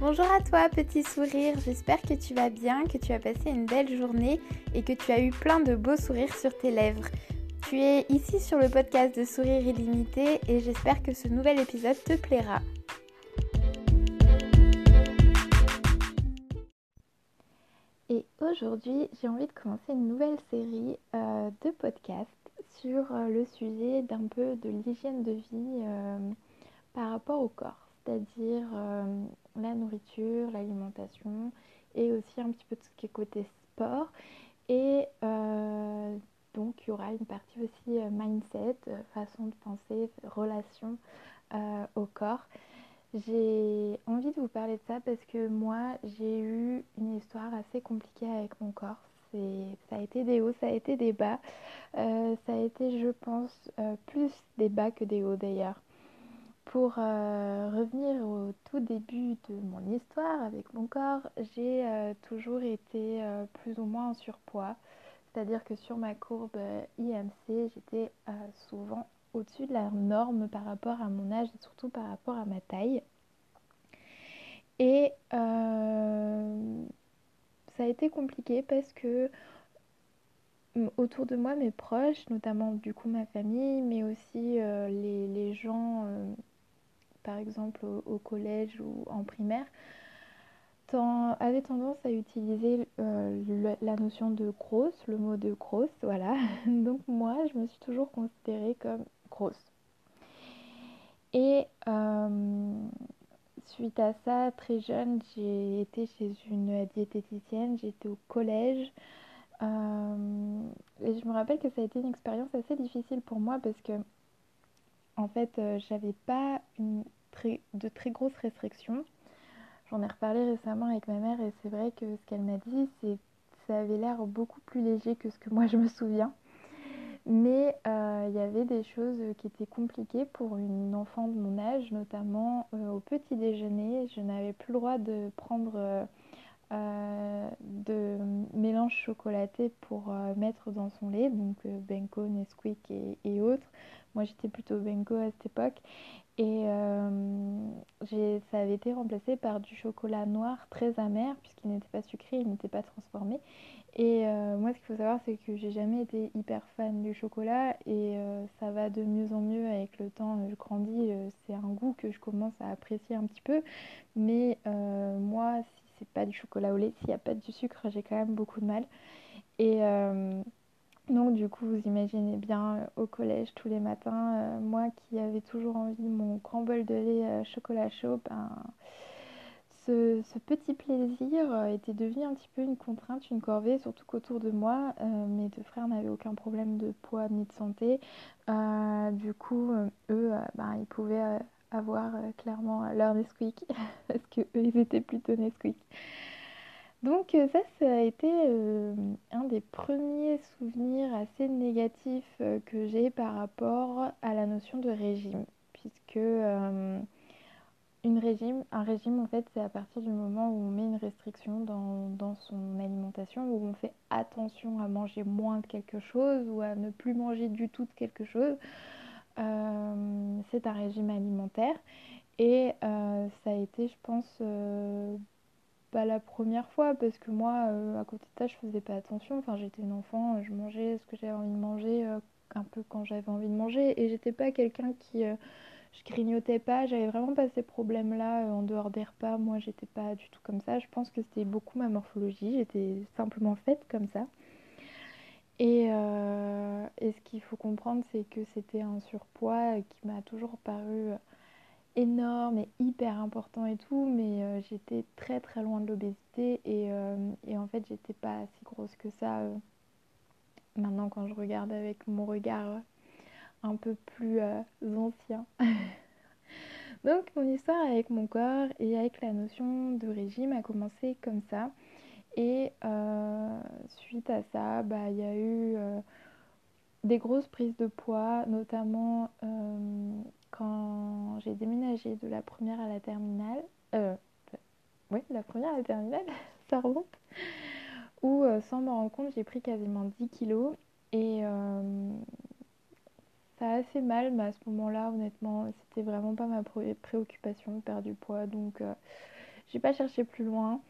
Bonjour à toi petit sourire, j'espère que tu vas bien, que tu as passé une belle journée et que tu as eu plein de beaux sourires sur tes lèvres. Tu es ici sur le podcast de Sourire illimité et j'espère que ce nouvel épisode te plaira. Et aujourd'hui, j'ai envie de commencer une nouvelle série euh, de podcasts sur euh, le sujet d'un peu de l'hygiène de vie euh, par rapport au corps c'est-à-dire la nourriture, l'alimentation et aussi un petit peu tout ce qui est côté sport. Et euh, donc il y aura une partie aussi euh, mindset, façon de penser, relation au corps. J'ai envie de vous parler de ça parce que moi j'ai eu une histoire assez compliquée avec mon corps. Ça a été des hauts, ça a été des bas. ça a été, je pense, plus des bas que des hauts d'ailleurs. Pour euh, revenir au tout début de mon histoire avec mon corps, j'ai euh, toujours été euh, plus ou moins en surpoids. C'est-à-dire que sur ma courbe IMC, j'étais souvent au-dessus de la norme par rapport à mon âge et surtout par rapport à ma taille. Et ça a été compliqué parce que autour de moi, mes proches, notamment du coup ma famille, mais aussi les, les, gens par exemple au, collège ou en primaire, avait tendance à utiliser euh, la notion de grosse, le mot de grosse, voilà. Donc moi, je me suis toujours considérée comme grosse. Et euh, suite à ça, très jeune, j'ai été chez une diététicienne, j'étais au collège. Euh, et je me rappelle que ça a été une expérience assez difficile pour moi parce que en fait, j'avais pas une de très grosses restrictions. J'en ai reparlé récemment avec ma mère et c'est vrai que ce qu'elle m'a dit, c'est ça avait l'air beaucoup plus léger que ce que moi je me souviens. Mais euh, il y avait des choses qui étaient compliquées pour une enfant de mon âge, notamment euh, au petit déjeuner. Je n'avais plus le droit de prendre euh, de mélange chocolaté pour mettre dans son lait, donc Benko, Nesquik et, et autres. Moi j'étais plutôt Benko à cette époque. Et euh, ça avait été remplacé par du chocolat noir très amer, puisqu'il n'était pas sucré, il n'était pas transformé. Et euh, moi, ce qu'il faut savoir, c'est que j'ai jamais été hyper fan du chocolat et euh, ça va de mieux en mieux avec le temps. Je grandis, c'est un goût que je commence à apprécier un petit peu. Mais moi, si c'est pas du chocolat au lait, s'il n'y a pas du sucre, j'ai quand même beaucoup de mal. Et donc du coup, vous imaginez bien euh, au collège tous les matins, euh, moi qui avais toujours envie de mon grand bol de lait euh, chocolat chaud, ben, ce, petit plaisir était devenu un petit peu une contrainte, une corvée, surtout qu'autour de moi, mes deux frères n'avaient aucun problème de poids ni de santé. du coup, eux, ben, ils pouvaient avoir clairement leur Nesquik, parce qu'eux, ils étaient plutôt Nesquik. Donc euh, ça, ça a été euh, un des premiers souvenirs assez négatifs euh, que j'ai par rapport à la notion de régime, puisque une régime, un régime en fait c'est à partir du moment où on met une restriction dans, dans, son alimentation, où on fait attention à manger moins de quelque chose ou à ne plus manger du tout de quelque chose. C'est un régime alimentaire et ça a été je pense pas la première fois parce que moi euh, à côté de ça je faisais pas attention. Enfin j'étais une enfant je mangeais ce que j'avais envie de manger euh, un peu quand j'avais envie de manger et j'étais pas quelqu'un qui euh, je grignotais pas. J'avais vraiment pas ces problèmes là en dehors des repas. Moi j'étais pas du tout comme ça. Je pense que c'était beaucoup ma morphologie. J'étais simplement faite comme ça et, et ce qu'il faut comprendre c'est que c'était un surpoids qui m'a toujours paru énorme et hyper important et tout, mais euh, j'étais très très loin de l'obésité et, euh, et, en fait j'étais pas si grosse que ça euh, maintenant quand je regarde avec mon regard un peu plus ancien. Donc mon histoire avec mon corps et avec la notion de régime a commencé comme ça et suite à ça, bah, il y a eu des grosses prises de poids, notamment quand j'ai déménagé de la première à la terminale, euh, oui, la première à la terminale, ça remonte, où euh, sans me rendre compte, j'ai pris quasiment 10 kilos et euh, ça a assez mal, mais à ce moment-là, honnêtement, c'était vraiment pas ma préoccupation de perdre du poids, donc j'ai pas cherché plus loin.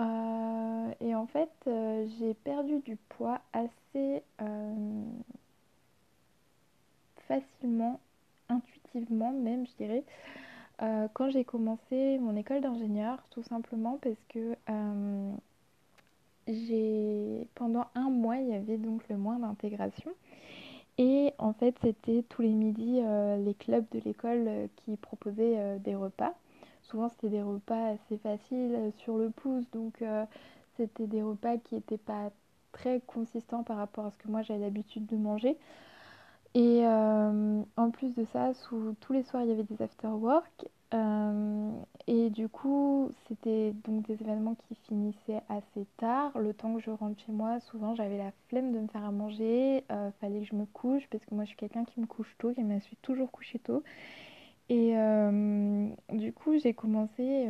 Euh, et en fait, euh, j'ai perdu du poids assez facilement, intuitivement même, je dirais, quand j'ai commencé mon école d'ingénieur, tout simplement parce que pendant un mois, il y avait donc le mois d'intégration. Et en fait, c'était tous les midis euh, les clubs de l'école euh, qui proposaient euh, des repas. Souvent, c'était des repas assez faciles sur le pouce, donc c'était des repas qui n'étaient pas très consistants par rapport à ce que moi j'avais l'habitude de manger. Et en plus de ça, tous les soirs, il y avait des after-work. Euh, et du coup, c'était donc des événements qui finissaient assez tard. Le temps que je rentre chez moi, souvent j'avais la flemme de me faire à manger. Euh, fallait que je me couche parce que moi je suis quelqu'un qui me couche tôt, qui me suis toujours couché tôt. Et euh, du coup, j'ai commencé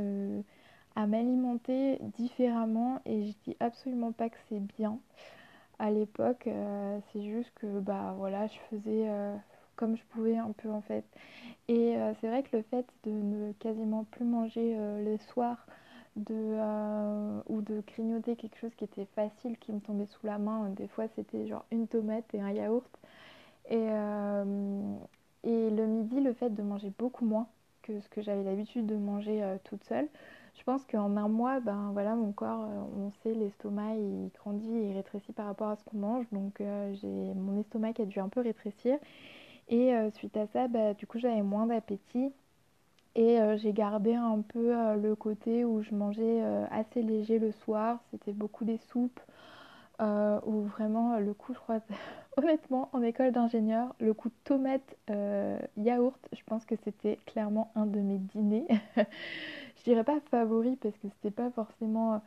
à m'alimenter différemment et je dis absolument pas que c'est bien. À l'époque, c'est juste que bah voilà, je faisais comme je pouvais un peu en fait. Et euh, c'est vrai que le fait de ne quasiment plus manger euh, le soir de, euh, ou de grignoter quelque chose qui était facile, qui me tombait sous la main, des fois c'était genre une tomate et un yaourt. Et, et le midi, le fait de manger beaucoup moins que ce que j'avais l'habitude de manger toute seule, je pense qu'en un mois, ben voilà, mon corps, on sait, l'estomac, il grandit et rétrécit par rapport à ce qu'on mange. Donc j'ai mon estomac a dû un peu rétrécir. Et euh, suite à ça, bah, du coup, j'avais moins d'appétit. Et euh, j'ai gardé un peu euh, le côté où je mangeais assez léger le soir. C'était beaucoup des soupes. Ou vraiment le coup, je crois, honnêtement, en école d'ingénieur, le coup tomate yaourt, je pense que c'était clairement un de mes dîners. je dirais pas favori parce que c'était pas forcément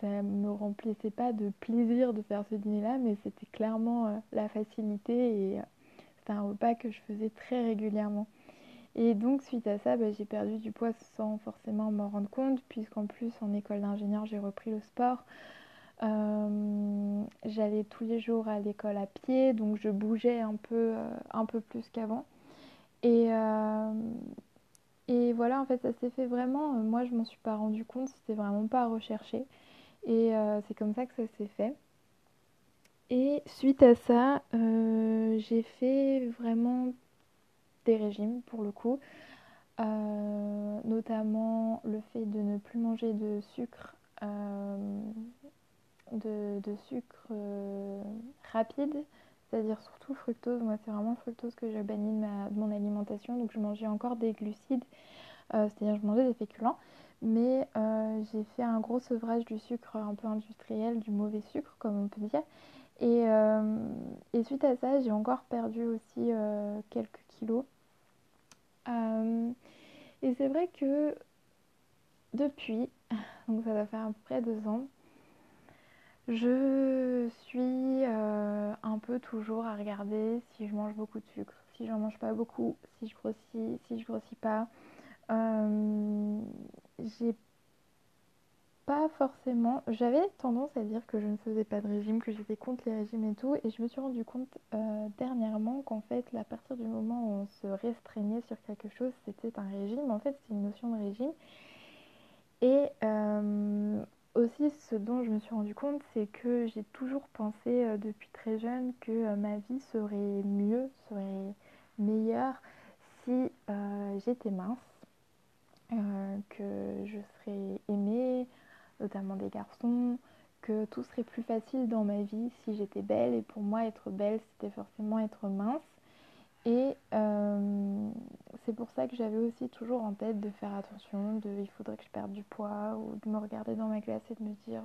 ça me remplissait pas de plaisir de faire ce dîner-là, mais c'était clairement la facilité et c'était un repas que je faisais très régulièrement. Et donc suite à ça, bah, j'ai perdu du poids sans forcément m'en rendre compte, puisqu'en plus en école d'ingénieur, j'ai repris le sport. Euh, j'allais tous les jours à l'école à pied, donc je bougeais un peu, euh, un peu plus qu'avant. Et, euh, et voilà, en fait, ça s'est fait vraiment. moi, je m'en suis pas rendu compte, c'était vraiment pas à rechercher. Et c'est comme ça que ça s'est fait. Et suite à ça, j'ai fait vraiment des régimes pour le coup. Notamment le fait de ne plus manger de sucre, de, sucre rapide, c'est-à-dire surtout fructose. Moi, c'est vraiment fructose que j'ai banni de, mon alimentation. Donc, je mangeais encore des glucides, c'est-à-dire je mangeais des féculents. Mais j'ai fait un gros sevrage du sucre un peu industriel, du mauvais sucre, comme on peut dire. Euh, et, suite à ça, j'ai encore perdu aussi euh, quelques kilos. Euh, et c'est vrai que depuis, donc ça va faire à peu près deux ans, je suis un peu toujours à regarder si je mange beaucoup de sucre, si j'en mange pas beaucoup, si je grossis, si je grossis pas. j'ai pas forcément. J'avais tendance à dire que je ne faisais pas de régime, que j'étais contre les régimes et tout. Et je me suis rendu compte euh, dernièrement qu'en fait, à partir du moment où on se restreignait sur quelque chose, c'était un régime. En fait, c'est une notion de régime. Et euh, aussi, ce dont je me suis rendu compte, c'est que j'ai toujours pensé euh, depuis très jeune que ma vie serait mieux, serait meilleure si j'étais mince. que je serais aimée, notamment des garçons, que tout serait plus facile dans ma vie si j'étais belle. Et pour moi, être belle, c'était forcément être mince. Et euh, c'est pour ça que j'avais aussi toujours en tête de faire attention, de il faudrait que je perde du poids, ou de me regarder dans ma glace et de me dire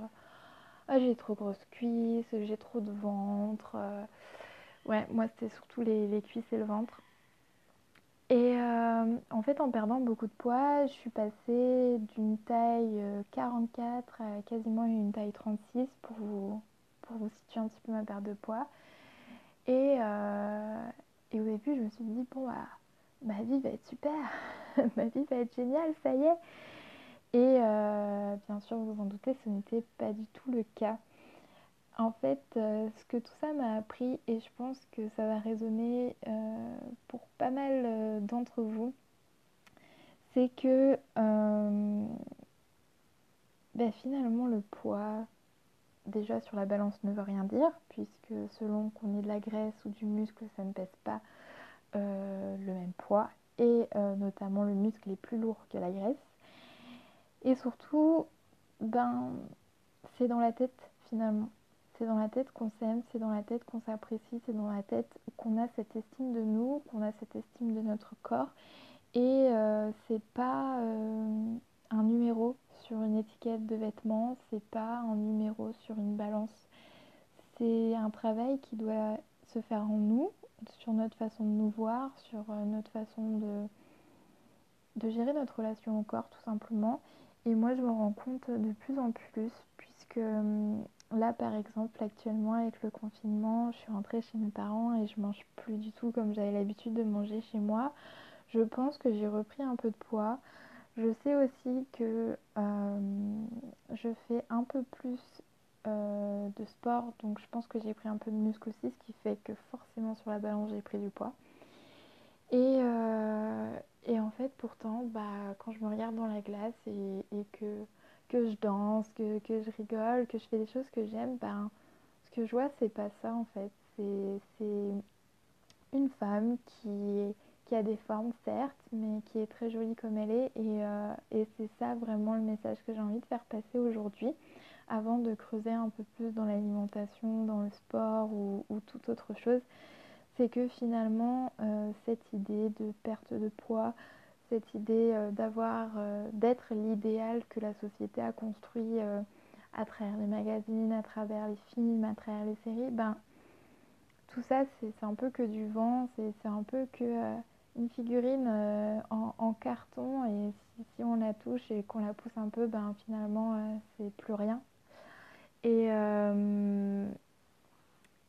ah, j'ai trop grosses cuisses, j'ai trop de ventre. Ouais, moi c'était surtout les cuisses et le ventre. Et euh, en fait, en perdant beaucoup de poids, je suis passée d'une taille 44 euh, à quasiment une taille 36 pour vous, pour vous situer un petit peu ma perte de poids. Et, euh, et au début, je me suis dit, bon, bah, ma vie va être super, ma vie va être géniale, ça y est. Et bien sûr, vous vous en doutez, ce n'était pas du tout le cas. En fait, euh, ce que tout ça m'a appris, et je pense que ça va résonner euh, pour pas mal euh, d'entre vous, c'est que ben, finalement le poids déjà sur la balance ne veut rien dire, puisque selon qu'on ait de la graisse ou du muscle, ça ne pèse pas euh, le même poids. Et euh, notamment le muscle est plus lourd que la graisse. Et surtout, ben, c'est dans la tête finalement. C'est dans la tête qu'on s'aime, c'est dans la tête qu'on s'apprécie, c'est dans la tête qu'on a cette estime de nous, qu'on a cette estime de notre corps. Et euh, c'est pas un numéro sur une étiquette de vêtements, c'est pas un numéro. C'est un travail qui doit se faire en nous, sur notre façon de nous voir, sur euh, notre façon de, gérer notre relation au corps tout simplement. Et moi je me rends compte de plus en plus puisque hum, là par exemple actuellement avec le confinement je suis rentrée chez mes parents et je mange plus du tout comme j'avais l'habitude de manger chez moi. Je pense que j'ai repris un peu de poids. Je sais aussi que euh, je fais un peu plus euh, de sport, donc je pense que j'ai pris un peu de muscle aussi, ce qui fait que forcément sur la balance j'ai pris du poids. Et, euh, et, en fait pourtant, bah, quand je me regarde dans la glace et, que, que je danse, que, je rigole, que je fais des choses que j'aime, bah, ce que je vois c'est pas ça en fait. C'est une femme qui a des formes certes, mais qui est très jolie comme elle est. Et, euh, et c'est ça vraiment le message que j'ai envie de faire passer aujourd'hui, avant de creuser un peu plus dans l'alimentation, dans le sport ou, ou toute autre chose. C'est que finalement, euh, cette idée de perte de poids, cette idée euh, d'avoir, d'être l'idéal que la société a construit à travers les magazines, à travers les films, à travers les séries, ben tout ça c'est un peu que du vent, c'est un peu que une figurine euh, en, carton et si, on la touche et qu'on la pousse un peu, ben finalement euh, c'est plus rien. Et, euh,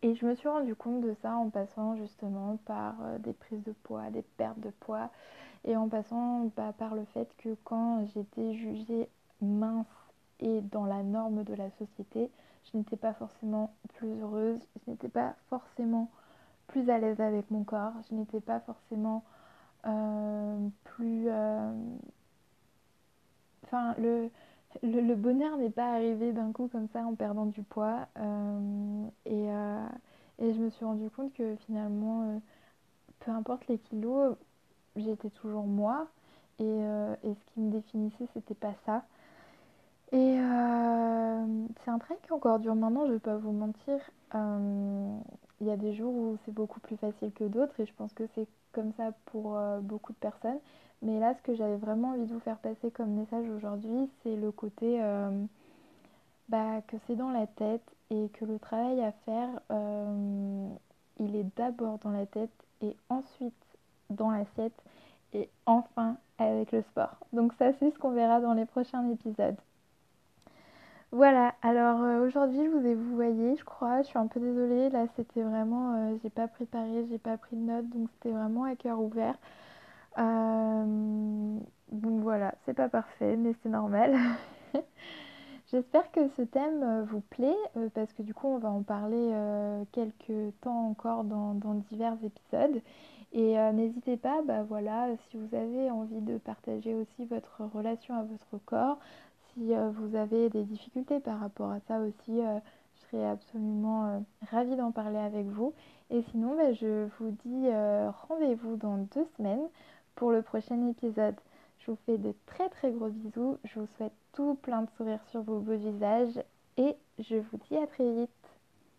et je me suis rendu compte de ça en passant justement par des prises de poids, des pertes de poids. Et en passant bah, par le fait que quand j'étais jugée mince et dans la norme de la société, je n'étais pas forcément plus heureuse, je n'étais pas forcément plus à l'aise avec mon corps, je n'étais pas forcément euh, plus... Euh, enfin, le, bonheur n'est pas arrivé d'un coup comme ça en perdant du poids. Euh, et, et, je me suis rendu compte que finalement, peu importe les kilos, j'étais toujours moi. Et, ce qui me définissait, c'était pas ça. Et c'est un trait qui encore dure maintenant, je vais pas vous mentir. Il y a des jours où c'est beaucoup plus facile que d'autres et je pense que c'est comme ça pour euh, beaucoup de personnes. Mais là, ce que j'avais vraiment envie de vous faire passer comme message aujourd'hui, c'est le côté euh, bah, que c'est dans la tête et que le travail à faire, euh, il est d'abord dans la tête et ensuite dans l'assiette et enfin avec le sport. Donc ça, c'est ce qu'on verra dans les prochains épisodes. Voilà, alors euh, aujourd'hui je vous ai vous voyez, je crois, je suis un peu désolée, là c'était vraiment, j'ai pas préparé, j'ai pas pris de notes, donc c'était vraiment à cœur ouvert. Euh, donc voilà, c'est pas parfait, mais c'est normal. J'espère que ce thème vous plaît, parce que du coup on va en parler quelques temps encore dans, divers épisodes. Et n'hésitez pas, bah voilà, si vous avez envie de partager aussi votre relation à votre corps, si euh, vous avez des difficultés par rapport à ça aussi, euh, je serais absolument euh, ravie d'en parler avec vous. Et sinon, bah, je vous dis rendez-vous dans deux semaines pour le prochain épisode. Je vous fais de très très gros bisous. Je vous souhaite tout plein de sourires sur vos beaux visages et je vous dis à très vite.